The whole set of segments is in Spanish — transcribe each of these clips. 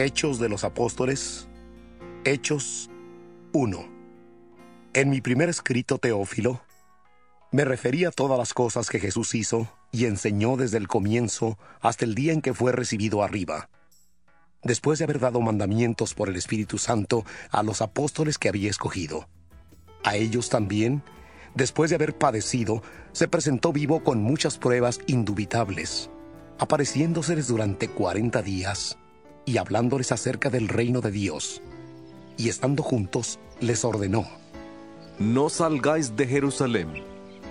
Hechos de los Apóstoles, Hechos 1. En mi primer escrito, Teófilo, me refería a todas las cosas que Jesús hizo y enseñó desde el comienzo hasta el día en que fue recibido arriba, después de haber dado mandamientos por el Espíritu Santo a los apóstoles que había escogido. A ellos también, después de haber padecido, se presentó vivo con muchas pruebas indubitables, apareciéndoseles durante cuarenta días y hablándoles acerca del reino de Dios. Y estando juntos, les ordenó, No salgáis de Jerusalén,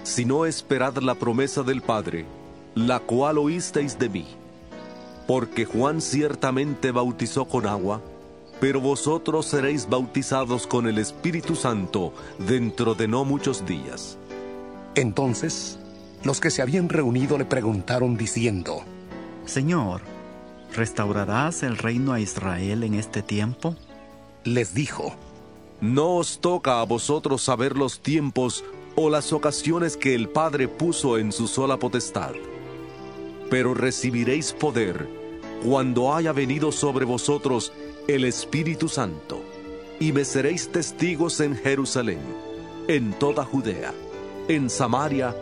sino esperad la promesa del Padre, la cual oísteis de mí. Porque Juan ciertamente bautizó con agua, pero vosotros seréis bautizados con el Espíritu Santo dentro de no muchos días. Entonces, los que se habían reunido le preguntaron diciendo, Señor, ¿Restaurarás el reino a Israel en este tiempo? Les dijo, No os toca a vosotros saber los tiempos o las ocasiones que el Padre puso en su sola potestad, pero recibiréis poder cuando haya venido sobre vosotros el Espíritu Santo, y me seréis testigos en Jerusalén, en toda Judea, en Samaria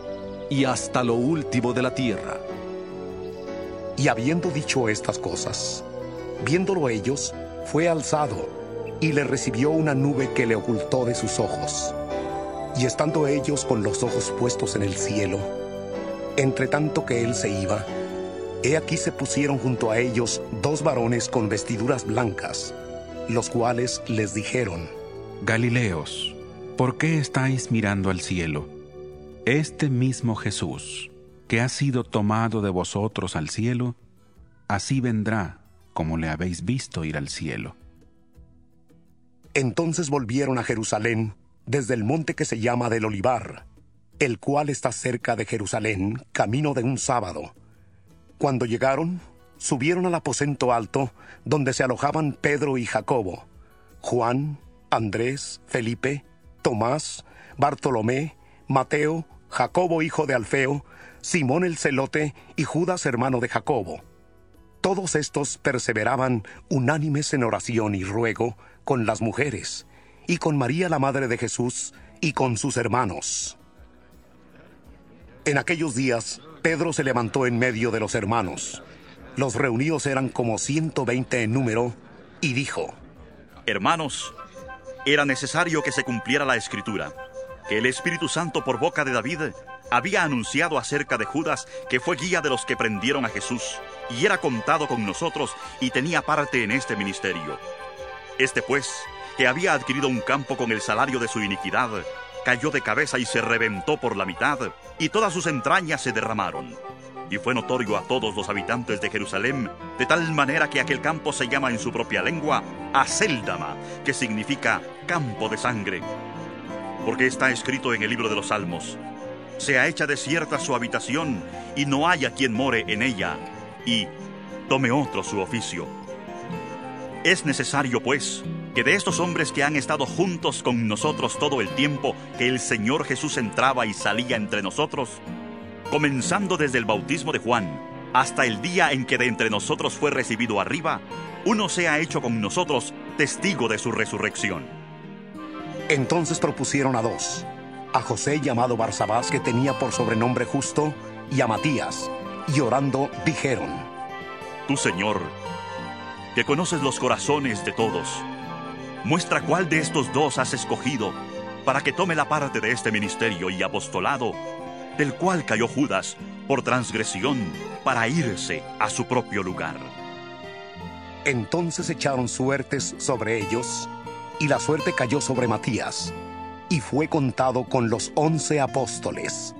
y hasta lo último de la tierra. Y habiendo dicho estas cosas, viéndolo ellos, fue alzado, y le recibió una nube que le ocultó de sus ojos. Y estando ellos con los ojos puestos en el cielo, entre tanto que él se iba, he aquí se pusieron junto a ellos dos varones con vestiduras blancas, los cuales les dijeron, Galileos, ¿por qué estáis mirando al cielo? Este mismo Jesús, que ha sido tomado de vosotros al cielo, así vendrá como le habéis visto ir al cielo. Entonces volvieron a Jerusalén desde el monte que se llama del Olivar, el cual está cerca de Jerusalén, camino de un sábado. Cuando llegaron, subieron al aposento alto, donde se alojaban Pedro y Jacobo, Juan, Andrés, Felipe, Tomás, Bartolomé, Mateo, Jacobo hijo de Alfeo, Simón el celote y Judas hermano de Jacobo. Todos estos perseveraban unánimes en oración y ruego con las mujeres, y con María la Madre de Jesús, y con sus hermanos. En aquellos días, Pedro se levantó en medio de los hermanos. Los reunidos eran como ciento veinte en número, y dijo, Hermanos, era necesario que se cumpliera la escritura, que el Espíritu Santo por boca de David había anunciado acerca de Judas que fue guía de los que prendieron a Jesús, y era contado con nosotros y tenía parte en este ministerio. Este pues, que había adquirido un campo con el salario de su iniquidad, cayó de cabeza y se reventó por la mitad, y todas sus entrañas se derramaron. Y fue notorio a todos los habitantes de Jerusalén, de tal manera que aquel campo se llama en su propia lengua Aceldama, que significa campo de sangre. Porque está escrito en el libro de los Salmos, sea hecha desierta su habitación, y no haya quien more en ella, y tome otro su oficio. Es necesario, pues, que de estos hombres que han estado juntos con nosotros todo el tiempo que el Señor Jesús entraba y salía entre nosotros, comenzando desde el bautismo de Juan hasta el día en que de entre nosotros fue recibido arriba, uno sea hecho con nosotros testigo de su resurrección. Entonces propusieron a dos, a José llamado Barsabás, que tenía por sobrenombre justo, y a Matías, y orando dijeron, Tú, Señor, que conoces los corazones de todos, muestra cuál de estos dos has escogido para que tome la parte de este ministerio y apostolado, del cual cayó Judas por transgresión para irse a su propio lugar. Entonces echaron suertes sobre ellos, y la suerte cayó sobre Matías, y fue contado con los once apóstoles.